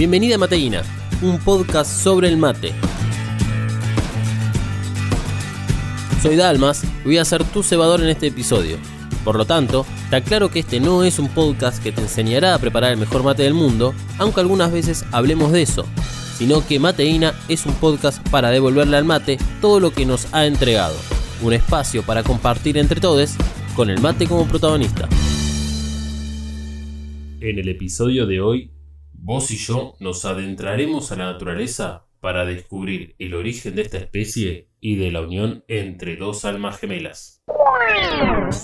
Bienvenida a Mateína, un podcast sobre el mate. Soy Dalmas y voy a ser tu cebador en este episodio. Por lo tanto, está claro que este no es un podcast que te enseñará a preparar el mejor mate del mundo, aunque algunas veces hablemos de eso, sino que Mateína es un podcast para devolverle al mate todo lo que nos ha entregado, un espacio para compartir entre todos con el mate como protagonista. En el episodio de hoy Vos y yo nos adentraremos a la naturaleza para descubrir el origen de esta especie y de la unión entre dos almas gemelas.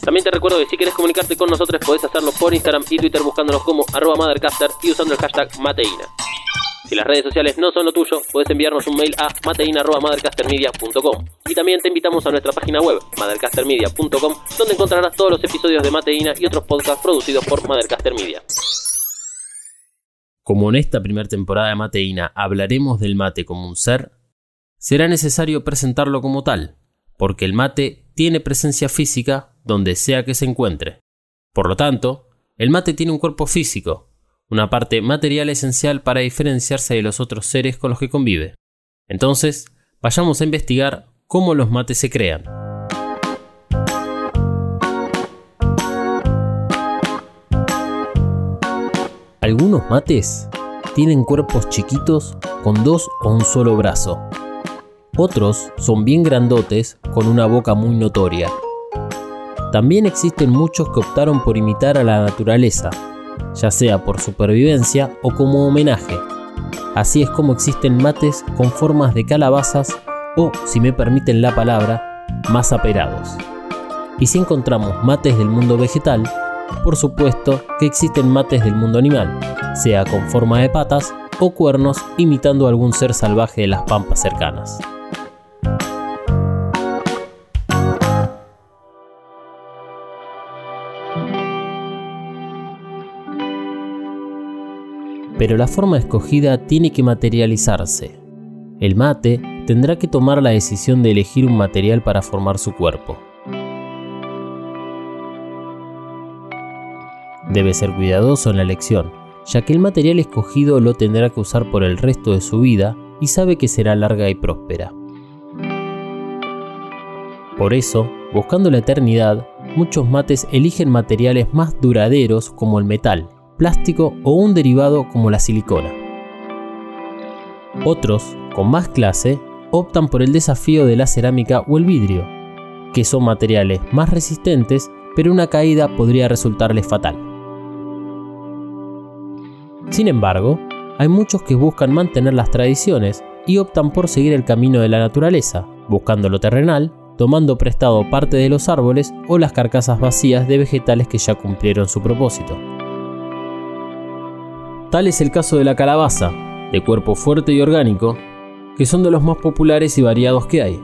También te recuerdo que si quieres comunicarte con nosotros podés hacerlo por Instagram y Twitter buscándonos como arroba mothercaster y usando el hashtag mateína. Si las redes sociales no son lo tuyo, puedes enviarnos un mail a mateina.mothercastermedia.com Y también te invitamos a nuestra página web, mothercastermedia.com, donde encontrarás todos los episodios de Mateína y otros podcasts producidos por Mothercaster Media. Como en esta primera temporada de Mateína hablaremos del mate como un ser, será necesario presentarlo como tal, porque el mate tiene presencia física donde sea que se encuentre. Por lo tanto, el mate tiene un cuerpo físico, una parte material esencial para diferenciarse de los otros seres con los que convive. Entonces, vayamos a investigar cómo los mates se crean. Algunos mates tienen cuerpos chiquitos con dos o un solo brazo. Otros son bien grandotes con una boca muy notoria. También existen muchos que optaron por imitar a la naturaleza, ya sea por supervivencia o como homenaje. Así es como existen mates con formas de calabazas o, si me permiten la palabra, más aperados. Y si encontramos mates del mundo vegetal, por supuesto que existen mates del mundo animal, sea con forma de patas o cuernos imitando a algún ser salvaje de las pampas cercanas. Pero la forma escogida tiene que materializarse. El mate tendrá que tomar la decisión de elegir un material para formar su cuerpo. Debe ser cuidadoso en la elección, ya que el material escogido lo tendrá que usar por el resto de su vida y sabe que será larga y próspera. Por eso, buscando la eternidad, muchos mates eligen materiales más duraderos como el metal, plástico o un derivado como la silicona. Otros, con más clase, optan por el desafío de la cerámica o el vidrio, que son materiales más resistentes, pero una caída podría resultarles fatal. Sin embargo, hay muchos que buscan mantener las tradiciones y optan por seguir el camino de la naturaleza, buscando lo terrenal, tomando prestado parte de los árboles o las carcasas vacías de vegetales que ya cumplieron su propósito. Tal es el caso de la calabaza, de cuerpo fuerte y orgánico, que son de los más populares y variados que hay.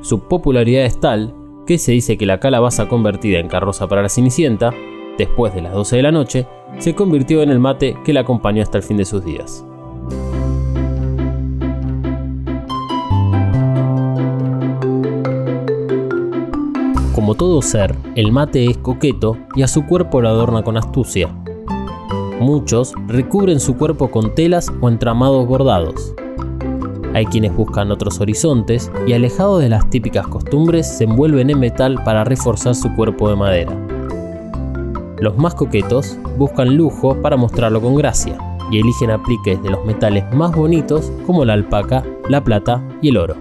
Su popularidad es tal que se dice que la calabaza convertida en carroza para la Cenicienta después de las 12 de la noche, se convirtió en el mate que la acompañó hasta el fin de sus días. Como todo ser, el mate es coqueto y a su cuerpo lo adorna con astucia. Muchos recubren su cuerpo con telas o entramados bordados. Hay quienes buscan otros horizontes y alejados de las típicas costumbres se envuelven en metal para reforzar su cuerpo de madera. Los más coquetos buscan lujo para mostrarlo con gracia y eligen apliques de los metales más bonitos como la alpaca, la plata y el oro.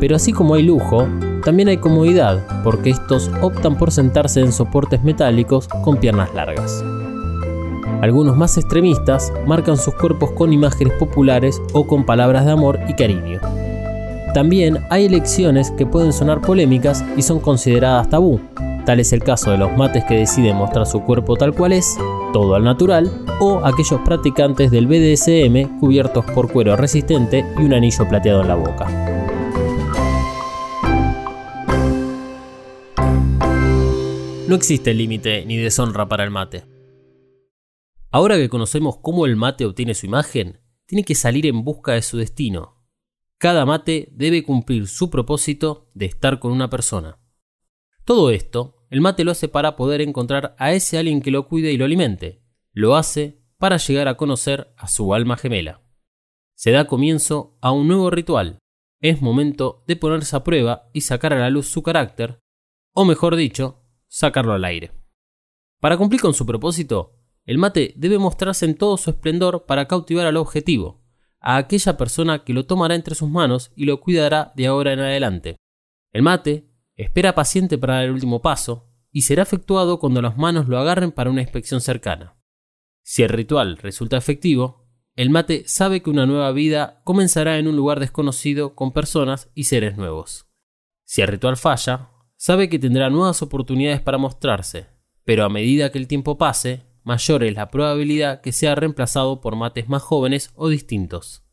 Pero así como hay lujo, también hay comodidad, porque estos optan por sentarse en soportes metálicos con piernas largas. Algunos más extremistas marcan sus cuerpos con imágenes populares o con palabras de amor y cariño. También hay elecciones que pueden sonar polémicas y son consideradas tabú, Tal es el caso de los mates que deciden mostrar su cuerpo tal cual es, todo al natural, o aquellos practicantes del BDSM cubiertos por cuero resistente y un anillo plateado en la boca. No existe límite ni deshonra para el mate. Ahora que conocemos cómo el mate obtiene su imagen, tiene que salir en busca de su destino. Cada mate debe cumplir su propósito de estar con una persona. Todo esto, el mate lo hace para poder encontrar a ese alguien que lo cuide y lo alimente. Lo hace para llegar a conocer a su alma gemela. Se da comienzo a un nuevo ritual. Es momento de ponerse a prueba y sacar a la luz su carácter, o mejor dicho, sacarlo al aire. Para cumplir con su propósito, el mate debe mostrarse en todo su esplendor para cautivar al objetivo, a aquella persona que lo tomará entre sus manos y lo cuidará de ahora en adelante. El mate espera paciente para dar el último paso y será efectuado cuando las manos lo agarren para una inspección cercana. Si el ritual resulta efectivo, el mate sabe que una nueva vida comenzará en un lugar desconocido con personas y seres nuevos. Si el ritual falla, sabe que tendrá nuevas oportunidades para mostrarse, pero a medida que el tiempo pase, mayor es la probabilidad que sea reemplazado por mates más jóvenes o distintos.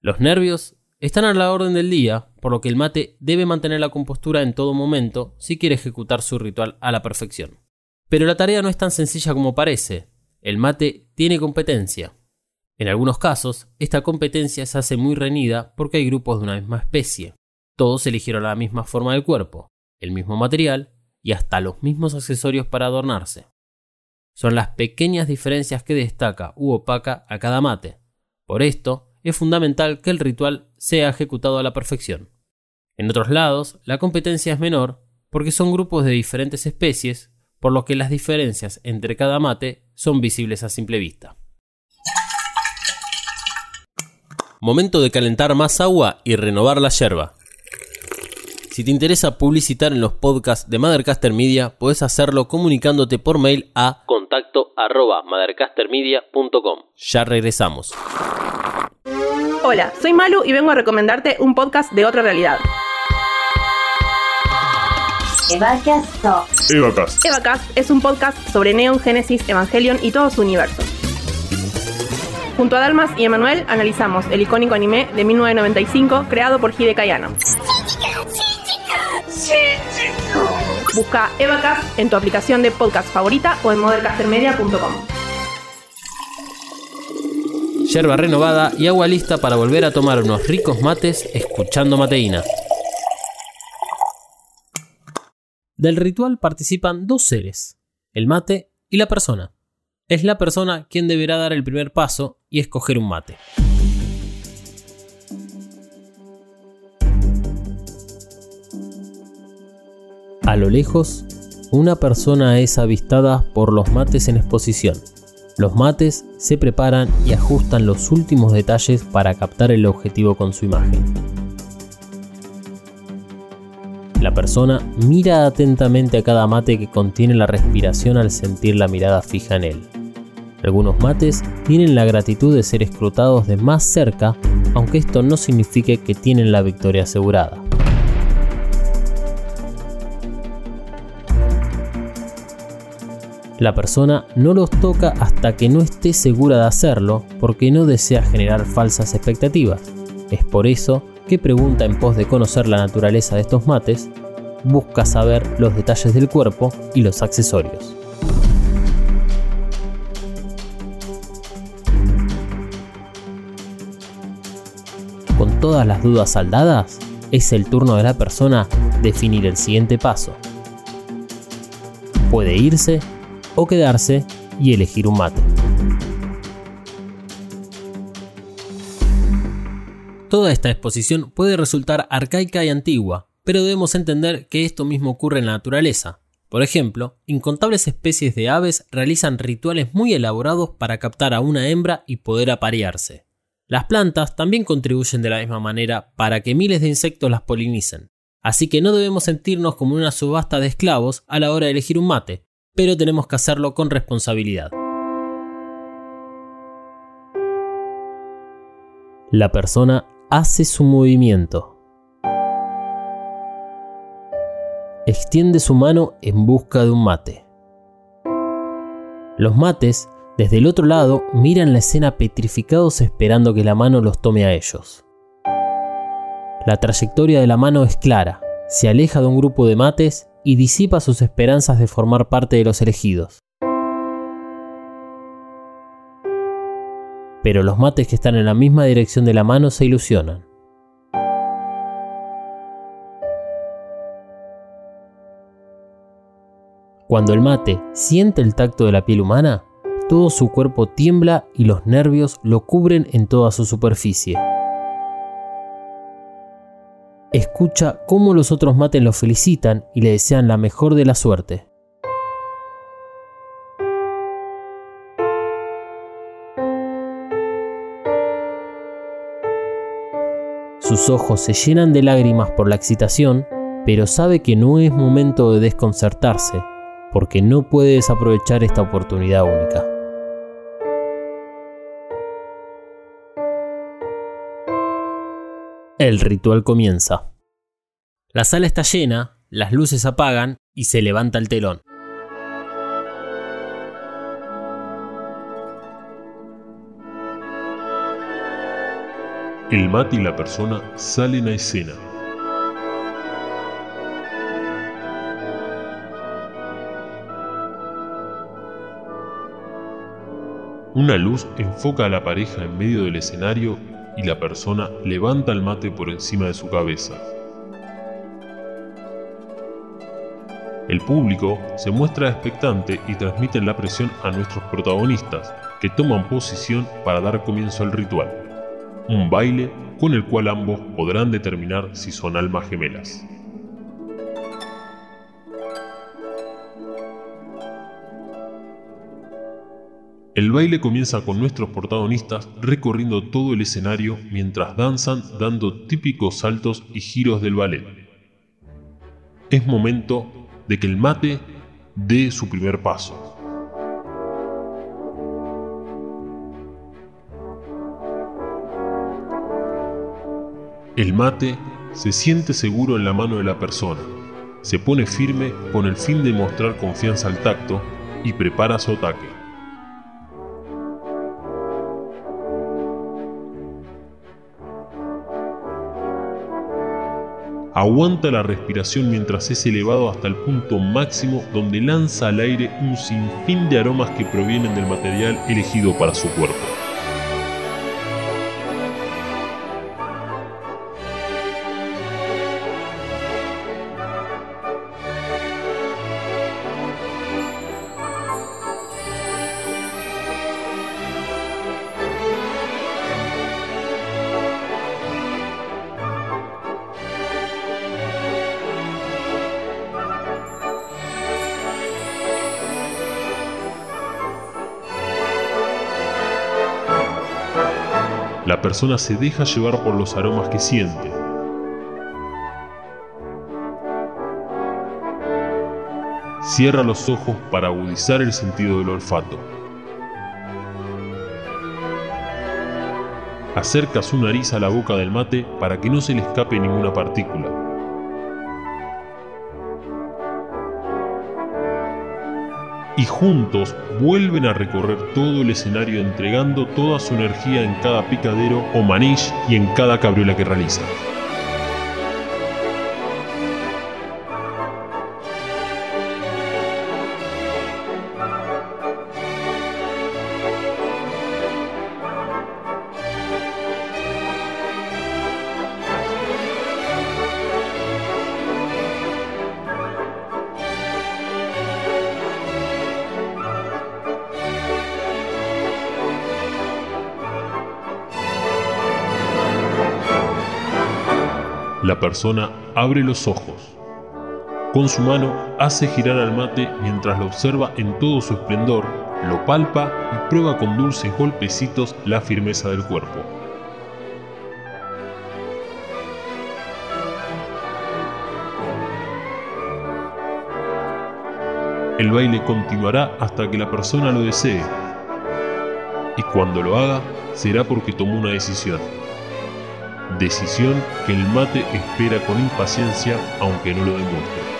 Los nervios están a la orden del día, por lo que el mate debe mantener la compostura en todo momento si quiere ejecutar su ritual a la perfección. Pero la tarea no es tan sencilla como parece. El mate tiene competencia. En algunos casos, esta competencia se hace muy reñida porque hay grupos de una misma especie. Todos eligieron la misma forma del cuerpo, el mismo material y hasta los mismos accesorios para adornarse. Son las pequeñas diferencias que destaca u opaca a cada mate. Por esto, es fundamental que el ritual sea ejecutado a la perfección. En otros lados, la competencia es menor porque son grupos de diferentes especies, por lo que las diferencias entre cada mate son visibles a simple vista. Momento de calentar más agua y renovar la yerba. Si te interesa publicitar en los podcasts de Mothercaster Media, puedes hacerlo comunicándote por mail a contacto Ya regresamos. Hola, soy Malu y vengo a recomendarte un podcast de otra realidad. Evacast. Evacast. Evacast es un podcast sobre Neon, Genesis, Evangelion y todo su universo. Junto a Dalmas y Emanuel analizamos el icónico anime de 1995 creado por Hide Kayano. Busca Evacast en tu aplicación de podcast favorita o en modercastermedia.com yerba renovada y agua lista para volver a tomar unos ricos mates escuchando mateína. Del ritual participan dos seres, el mate y la persona. Es la persona quien deberá dar el primer paso y escoger un mate. A lo lejos, una persona es avistada por los mates en exposición. Los mates se preparan y ajustan los últimos detalles para captar el objetivo con su imagen. La persona mira atentamente a cada mate que contiene la respiración al sentir la mirada fija en él. Algunos mates tienen la gratitud de ser escrutados de más cerca, aunque esto no signifique que tienen la victoria asegurada. La persona no los toca hasta que no esté segura de hacerlo porque no desea generar falsas expectativas. Es por eso que pregunta en pos de conocer la naturaleza de estos mates, busca saber los detalles del cuerpo y los accesorios. Con todas las dudas saldadas, es el turno de la persona definir el siguiente paso. Puede irse o quedarse y elegir un mate. Toda esta exposición puede resultar arcaica y antigua, pero debemos entender que esto mismo ocurre en la naturaleza. Por ejemplo, incontables especies de aves realizan rituales muy elaborados para captar a una hembra y poder aparearse. Las plantas también contribuyen de la misma manera para que miles de insectos las polinicen. Así que no debemos sentirnos como una subasta de esclavos a la hora de elegir un mate, pero tenemos que hacerlo con responsabilidad. La persona hace su movimiento. Extiende su mano en busca de un mate. Los mates, desde el otro lado, miran la escena petrificados esperando que la mano los tome a ellos. La trayectoria de la mano es clara, se aleja de un grupo de mates y disipa sus esperanzas de formar parte de los elegidos. Pero los mates que están en la misma dirección de la mano se ilusionan. Cuando el mate siente el tacto de la piel humana, todo su cuerpo tiembla y los nervios lo cubren en toda su superficie. Escucha cómo los otros mates lo felicitan y le desean la mejor de la suerte. Sus ojos se llenan de lágrimas por la excitación, pero sabe que no es momento de desconcertarse, porque no puede desaprovechar esta oportunidad única. El ritual comienza. La sala está llena, las luces apagan y se levanta el telón. El mate y la persona salen a escena. Una luz enfoca a la pareja en medio del escenario y la persona levanta el mate por encima de su cabeza. El público se muestra expectante y transmite la presión a nuestros protagonistas, que toman posición para dar comienzo al ritual un baile con el cual ambos podrán determinar si son almas gemelas. El baile comienza con nuestros protagonistas recorriendo todo el escenario mientras danzan dando típicos saltos y giros del ballet. Es momento de que el mate dé su primer paso. El mate se siente seguro en la mano de la persona, se pone firme con el fin de mostrar confianza al tacto y prepara su ataque. Aguanta la respiración mientras es elevado hasta el punto máximo donde lanza al aire un sinfín de aromas que provienen del material elegido para su cuerpo. Persona se deja llevar por los aromas que siente. Cierra los ojos para agudizar el sentido del olfato. Acerca su nariz a la boca del mate para que no se le escape ninguna partícula. Y juntos vuelven a recorrer todo el escenario entregando toda su energía en cada picadero o maniche y en cada cabriola que realizan. Persona abre los ojos. Con su mano hace girar al mate mientras lo observa en todo su esplendor, lo palpa y prueba con dulces golpecitos la firmeza del cuerpo. El baile continuará hasta que la persona lo desee. Y cuando lo haga, será porque tomó una decisión decisión que el mate espera con impaciencia aunque no lo demuestre.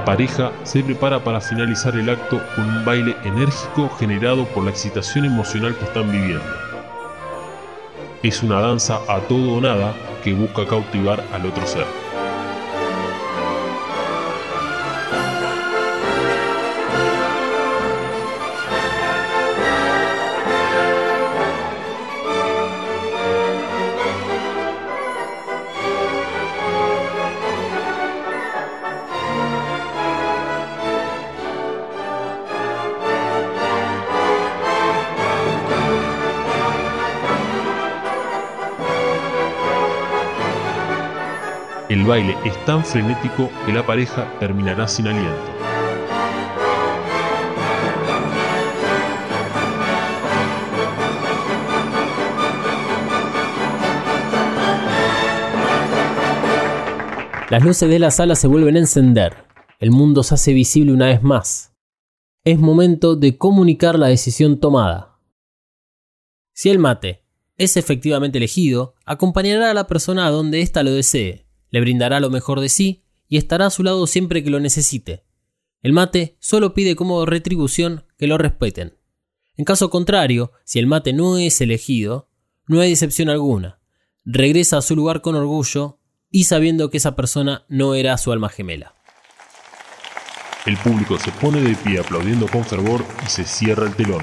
La pareja se prepara para finalizar el acto con un baile enérgico generado por la excitación emocional que están viviendo. Es una danza a todo o nada que busca cautivar al otro ser. El baile es tan frenético que la pareja terminará sin aliento. Las luces de la sala se vuelven a encender. El mundo se hace visible una vez más. Es momento de comunicar la decisión tomada. Si el mate es efectivamente elegido, acompañará a la persona a donde ésta lo desee le brindará lo mejor de sí y estará a su lado siempre que lo necesite. El mate solo pide como retribución que lo respeten. En caso contrario, si el mate no es elegido, no hay decepción alguna. Regresa a su lugar con orgullo y sabiendo que esa persona no era su alma gemela. El público se pone de pie aplaudiendo con fervor y se cierra el telón.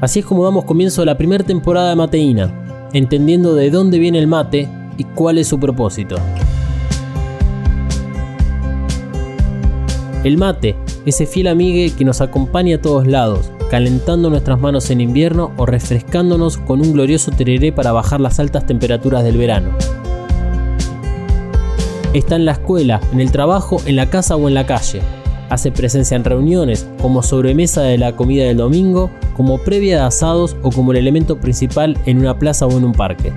Así es como damos comienzo a la primera temporada de Mateína, entendiendo de dónde viene el mate y cuál es su propósito. El mate, ese fiel amigue que nos acompaña a todos lados, calentando nuestras manos en invierno o refrescándonos con un glorioso tereré para bajar las altas temperaturas del verano. Está en la escuela, en el trabajo, en la casa o en la calle. Hace presencia en reuniones, como sobremesa de la comida del domingo, como previa de asados o como el elemento principal en una plaza o en un parque.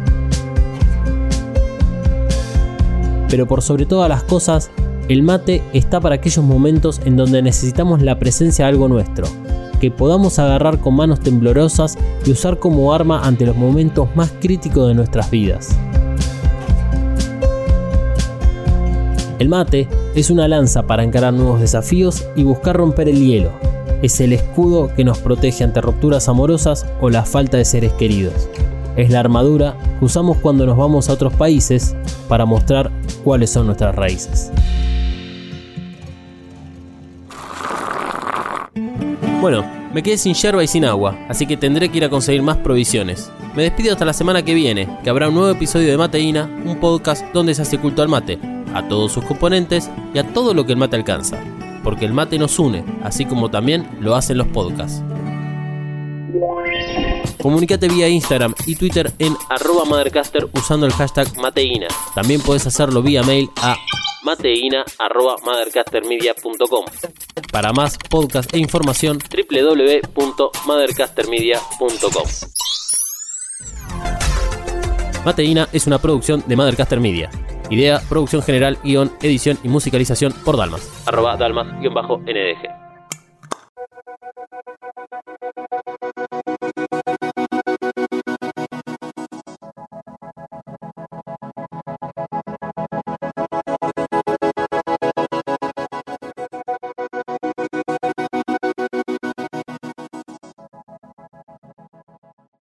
Pero por sobre todas las cosas, el mate está para aquellos momentos en donde necesitamos la presencia de algo nuestro, que podamos agarrar con manos temblorosas y usar como arma ante los momentos más críticos de nuestras vidas. El mate es una lanza para encarar nuevos desafíos y buscar romper el hielo. Es el escudo que nos protege ante rupturas amorosas o la falta de seres queridos. Es la armadura que usamos cuando nos vamos a otros países para mostrar cuáles son nuestras raíces. Bueno, me quedé sin yerba y sin agua, así que tendré que ir a conseguir más provisiones. Me despido hasta la semana que viene, que habrá un nuevo episodio de Mateína, un podcast donde se hace culto al mate, a todos sus componentes y a todo lo que el mate alcanza. Porque el mate nos une, así como también lo hacen los podcasts. Comunicate vía Instagram y Twitter en arroba Mothercaster usando el hashtag Mateína. También puedes hacerlo vía mail a mateina.mothercastermedia.com. Para más podcast e información, www.mothercastermedia.com. Mateína es una producción de Mothercaster Media. Idea, producción general, guion, edición y musicalización por Dalmas. Arroba Dalmas-NDG.